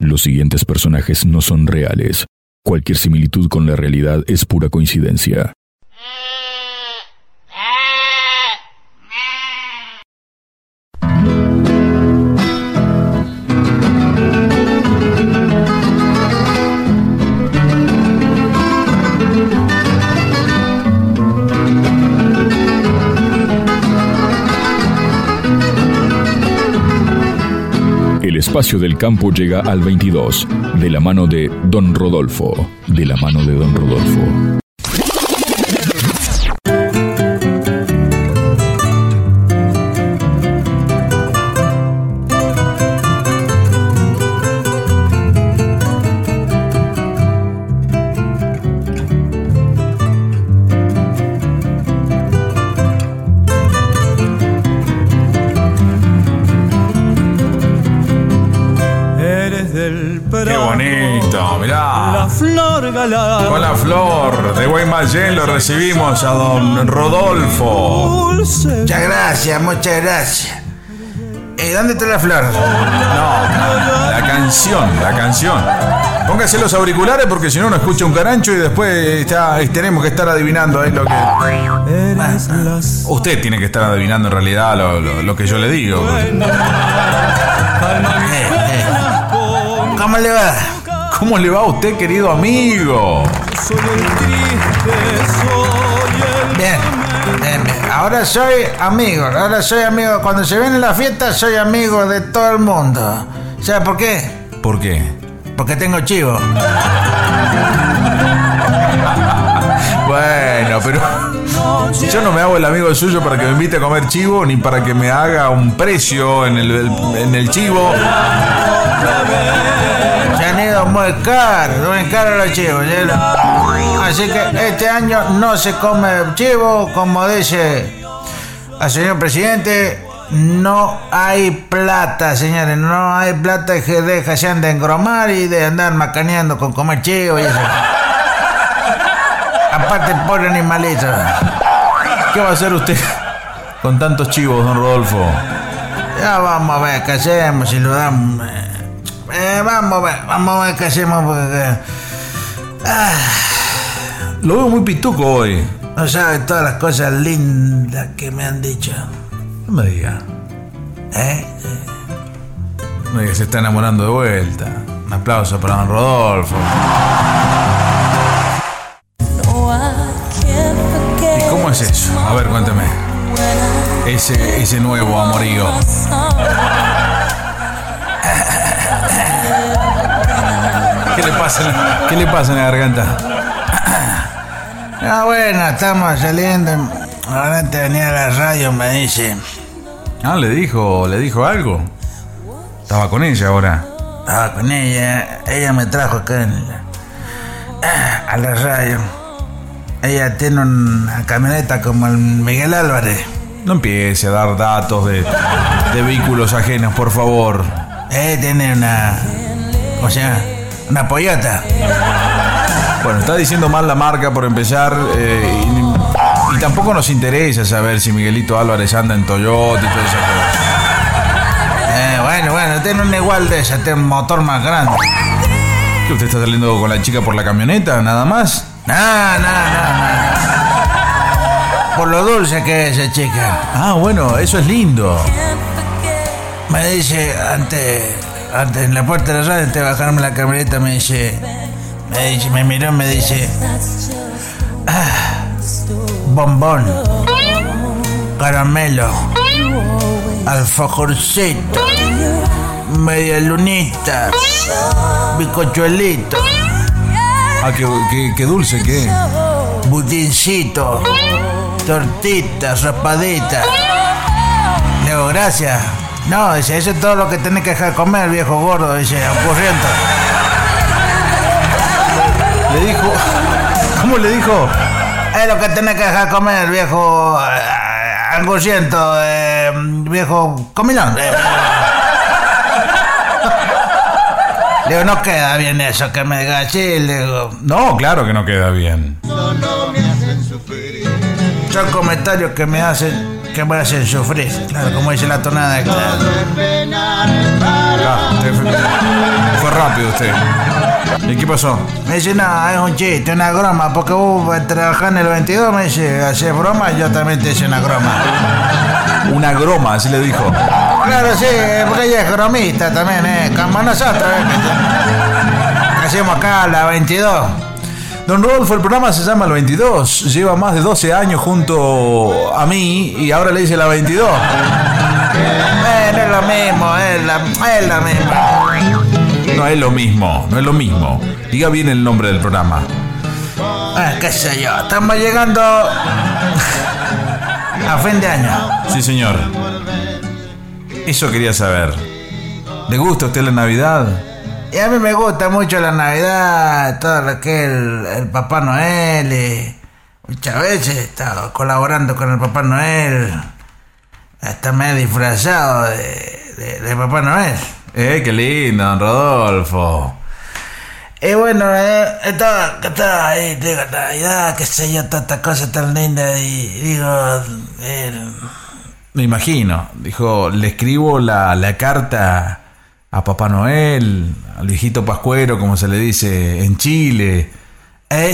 Los siguientes personajes no son reales. Cualquier similitud con la realidad es pura coincidencia. Del campo llega al 22, de la mano de Don Rodolfo, de la mano de Don Rodolfo. Flor galán. Con la flor de Guaymallén lo recibimos a don Rodolfo. Dulce Muchas gracias, muchas gracias. Eh, ¿Dónde está la flor? No, la canción, la canción. Póngase los auriculares porque si no no escucha un carancho y después está- tenemos que estar adivinando ahí lo que. Usted tiene que estar adivinando en realidad lo, lo- lo que yo le digo. ¿Cómo le va? ¿Cómo le va a usted, querido amigo? soy el triste, soy el Bien, bien, bien. Ahora soy amigo, ahora soy amigo. Cuando se viene la fiesta, soy amigo de todo el mundo. ¿Sabe por qué? ¿Por qué? Porque tengo chivo. Bueno, pero yo no me hago el amigo suyo para que me invite a comer chivo ni para que me haga un precio en el, el- en el chivo. Se han ido muy caros, muy caros los chivos. ¿sí? Así que este año no se come chivo, como dice el señor presidente. No hay plata, señores, no hay plata que deja se de engromar y de andar macaneando con comer chivo y eso. Aparte, pobre animalito. ¿Qué va a hacer usted con tantos chivos, don Rodolfo? Ya vamos a ver qué hacemos, si lo damos. eh, eh, vamos a ver, vamos a ver qué hacemos porque. ah, Lo veo muy pituco hoy. No sabes todas las cosas lindas que me han dicho. No me diga. ¿Eh? No me diga, se está enamorando de vuelta. Un aplauso para don Rodolfo. Cómo es eso? A ver, cuénteme. Ese, ese nuevo amorío. ¿Qué le pasa? en la- ¿Qué le pasa en la garganta? Ah, bueno, estamos saliendo. Ahora te venía a la radio, me dice. Ah, le dijo, le dijo algo. Estaba con ella ahora. Estaba con ella, ella me trajo acá en la- a la radio. Ella tiene una camioneta como el Miguel Álvarez. No empiece a dar datos de, de vehículos ajenos, por favor. Eh, tiene una. ¿Cómo se llama? Una pollota. Bueno, está diciendo mal la marca por empezar. eh, y, y tampoco nos interesa saber si Miguelito Álvarez anda en Toyota y todo eso. Eh, bueno, bueno, tiene una igual de esa, tiene un motor más grande. ¿Que usted está saliendo con la chica por la camioneta, nada más? No, no, no, no. Por lo dulce que es esa chica. Ah, bueno, eso es lindo. Me dice, antes, antes en la puerta de la radio, antes de bajarme la camioneta, me dice, me dice, me miró y me dice, ah, bombón, caramelo, alfajorcito, media lunita, bicochuelito, Ah, qué, qué- qué dulce, qué. budincito, tortitas, rapadita. Le digo, gracias, No, dice, eso es todo lo que tenés que dejar comer, viejo gordo, dice, ocurriendo. Le dijo. ¿Cómo le dijo? Es lo que tenés que dejar comer, viejo eh, angurriento, eh, viejo comilón. eh. Le digo, no queda bien eso que me así, le digo. No, claro que no queda bien. Son comentarios que me hacen, que me hacen sufrir. Claro, como dice la tonada de claro. Ah, fue, rápido usted. ¿Y qué pasó? Me dice, no, es un chiste, una broma, porque vos trabajar en el 22, me dice, haces broma, yo también te hice una broma. Una groma, así le dijo. Claro, sí, porque ella es bromista también, ¿eh? Como nosotros, ¿eh? Hacemos acá la 22. Don Rodolfo, el programa se llama El 22. Lleva más de 12 años junto a mí y ahora le dice la 22. Eh, no es lo mismo, es la, es la misma. No es lo mismo, no es lo mismo. Diga bien el nombre del programa. Eh, qué sé yo, estamos llegando a fin de año. Sí, señor. Eso quería saber. ¿Le gusta a usted la Navidad? Y a mí me gusta mucho la Navidad, todo lo que es el, el Papá Noel. y muchas veces he estado colaborando con el Papá Noel. Hasta me he disfrazado de, de- de Papá Noel. Eh, qué lindo, don Rodolfo. Y bueno, eh, estaba, estaba ahí, digo, Navidad, qué sé yo, tanta cosa tan linda. Y digo, eh, Me imagino. Dijo, le escribo la, la carta a Papá Noel, al viejito Pascuero, como se le dice en Chile.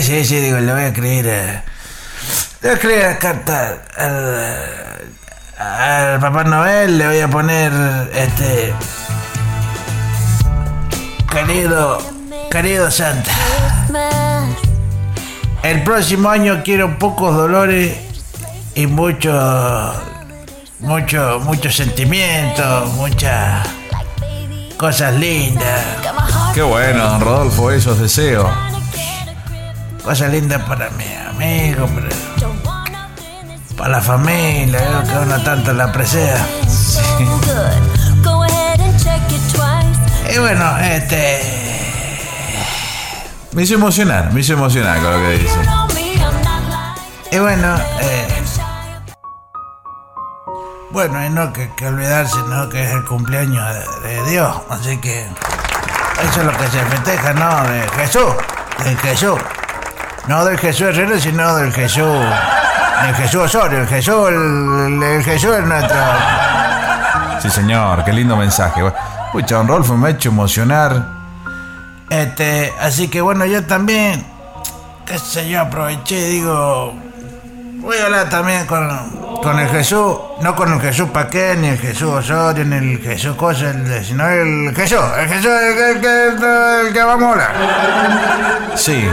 sí, sí, digo, le voy a eh, le voy a escribir la carta al, al Papá Noel, le voy a poner este. Querido, querido Santa, el próximo año quiero pocos dolores y mucho, mucho, muchos sentimientos, muchas cosas lindas, Qué bueno, don Rodolfo, esos deseos. cosas lindas para mi amigo, para, para la familia, eh, que uno tanto la aprecia. Y bueno, este, Me hizo emocionar, me hizo emocionar con lo que dice. y bueno, eh, bueno, y no que, que olvidarse, no que es el cumpleaños de, de Dios, así que eso es lo que se festeja, ¿no? De Jesús, del Jesús, no del Jesús Herrera, sino del Jesús, del Jesús Osorio, el Jesús, el, el Jesús es nuestro. Sí, señor, qué lindo mensaje. Uy, don Rodolfo me ha hecho emocionar. Este, así que bueno, yo también, qué sé yo, aproveché, digo, voy a hablar también con, con el Jesús, no con el Jesús Paqué, ni el Jesús Osorio, ni el Jesús Cosa, el sino el Jesús, el Jesús, el, que- el que- el que vamos a hablar. Sí.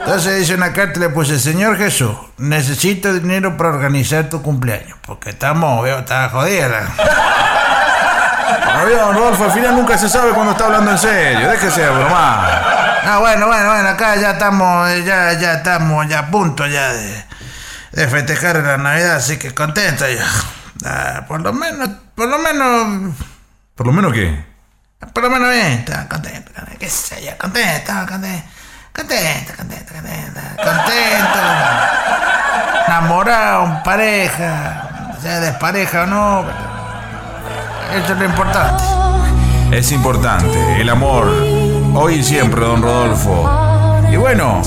Entonces dice una carta, le puse, Señor Jesús, necesito dinero para organizar tu cumpleaños, porque estamos, veo, está jodida don Rodolfo, al final nunca se sabe cuando está hablando en serio. Déjese de bromar. Ah, bueno, bueno, bueno, acá ya estamos, ya, ya estamos ya a punto ya de, de festejar la Navidad, así que contento ya. Ah, por lo menos, por lo menos, ¿Por lo menos qué? por lo menos bien, estaba contento, contento, qué sé yo, contento, contento, contento, contento, contento, contento, enamorado, en pareja, sea despareja o no, pero eso es lo importante. Es importante, el amor. Hoy y siempre, don Rodolfo. Y bueno,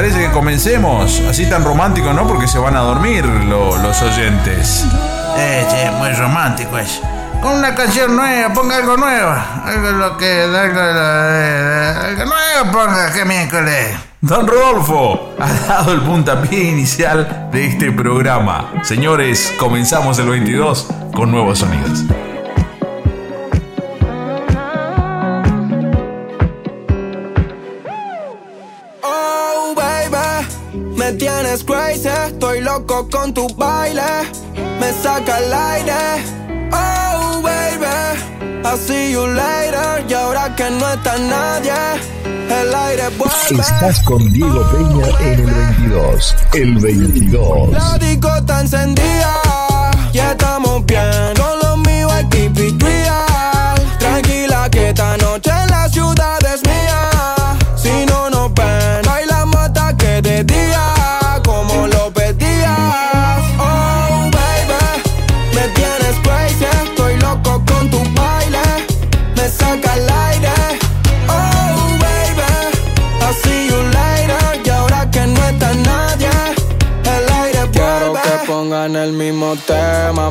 parece que comencemos. Así tan romántico, ¿no? Porque se van a dormir lo- los oyentes. Eh, sí, muy romántico eso. Con una canción nueva, ponga algo nuevo. Algo lo que. Algo, algo nuevo ponga, que miércoles. Don Rodolfo ha dado el puntapié inicial de este programa. Señores, comenzamos el 22 con nuevos sonidos. Me tienes crazy, estoy loco con tu baile, me saca el aire. Oh, baby, I'll see you later, y ahora que no está nadie, el aire vuelve. Estás con Diego Peña en el 22. El 22. La disco está encendida, ya estamos bien.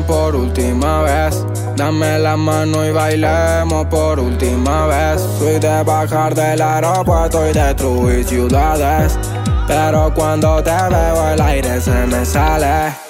Por última vez. Dame la mano y bailemos por última vez. Soy de bajar del aeropuerto y destruir ciudades. Pero cuando te veo el aire se me sale.